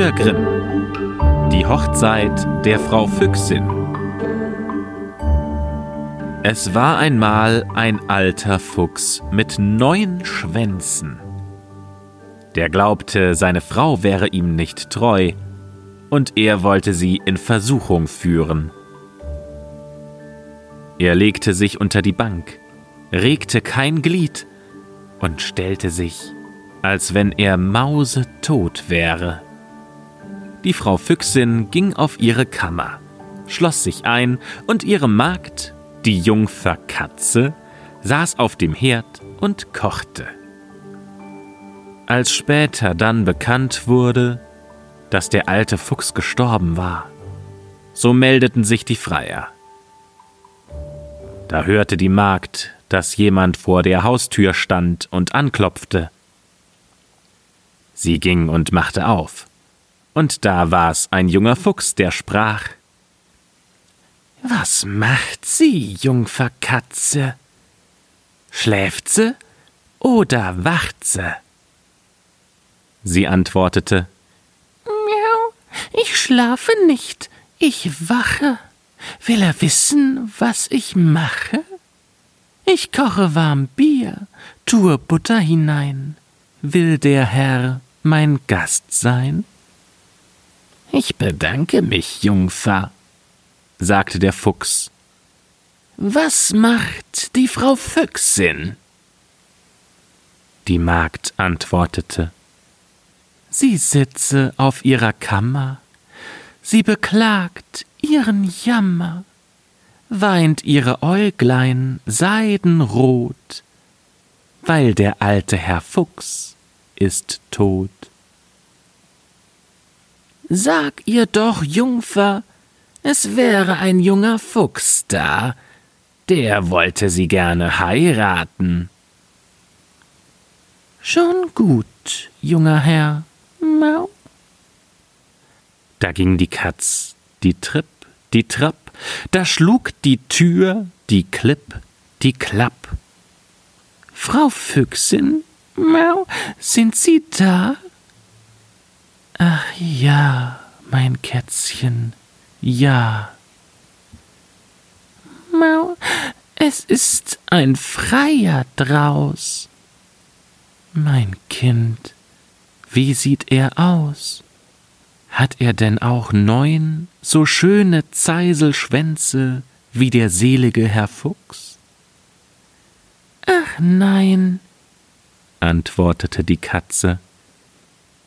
Brüder Grimm. Die Hochzeit der Frau Füchsin. Es war einmal ein alter Fuchs mit neun Schwänzen. Der glaubte, seine Frau wäre ihm nicht treu, und er wollte sie in Versuchung führen. Er legte sich unter die Bank, regte kein Glied und stellte sich als wenn er mausetot wäre. Die Frau Füchsin ging auf ihre Kammer, schloss sich ein, und ihre Magd, die Jungfer Katze, saß auf dem Herd und kochte. Als später dann bekannt wurde, dass der alte Fuchs gestorben war, so meldeten sich die Freier. Da hörte die Magd, dass jemand vor der Haustür stand und anklopfte. Sie ging und machte auf. Und da war's ein junger Fuchs, der sprach Was macht sie, Jungfer Katze? Schläft sie oder wacht sie? Sie antwortete Miau, ich schlafe nicht, ich wache. Will er wissen, was ich mache? Ich koche warm Bier, tue Butter hinein. Will der Herr mein Gast sein? Ich bedanke mich, Jungfer, sagte der Fuchs. Was macht die Frau Füchsin? Die Magd antwortete Sie sitze auf ihrer Kammer, sie beklagt ihren Jammer, weint ihre Äuglein seidenrot, weil der alte Herr Fuchs ist tot. Sag ihr doch, Jungfer, es wäre ein junger Fuchs da, der wollte sie gerne heiraten. Schon gut, junger Herr. Mau. Da ging die Katz, die Tripp, die Trapp, da schlug die Tür, die Klipp, die Klapp. Frau Füchsin, Mau, sind Sie da? Ach ja, mein Kätzchen, ja. Mau, es ist ein Freier draus. Mein Kind, wie sieht er aus? Hat er denn auch neun so schöne Zeiselschwänze wie der selige Herr Fuchs? Ach nein, antwortete die Katze.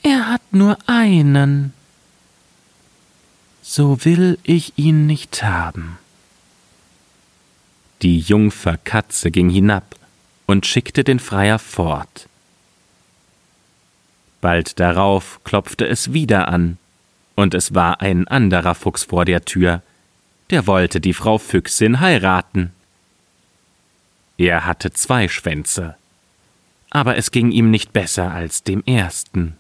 Er hat nur einen. So will ich ihn nicht haben. Die Jungfer Katze ging hinab und schickte den Freier fort. Bald darauf klopfte es wieder an, und es war ein anderer Fuchs vor der Tür, der wollte die Frau Füchsin heiraten. Er hatte zwei Schwänze, aber es ging ihm nicht besser als dem ersten.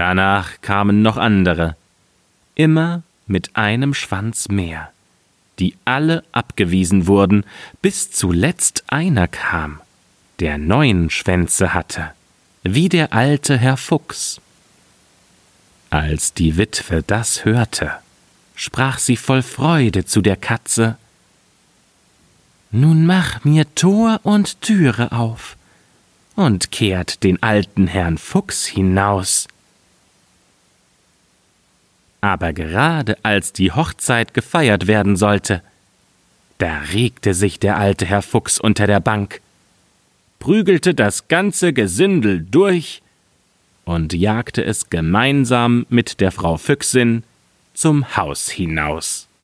Danach kamen noch andere, immer mit einem Schwanz mehr, die alle abgewiesen wurden, bis zuletzt einer kam, der neun Schwänze hatte, wie der alte Herr Fuchs. Als die Witwe das hörte, sprach sie voll Freude zu der Katze nun mach mir Tor und Türe auf und kehrt den alten Herrn Fuchs hinaus. Aber gerade als die Hochzeit gefeiert werden sollte, da regte sich der alte Herr Fuchs unter der Bank, prügelte das ganze Gesindel durch und jagte es gemeinsam mit der Frau Füchsin zum Haus hinaus.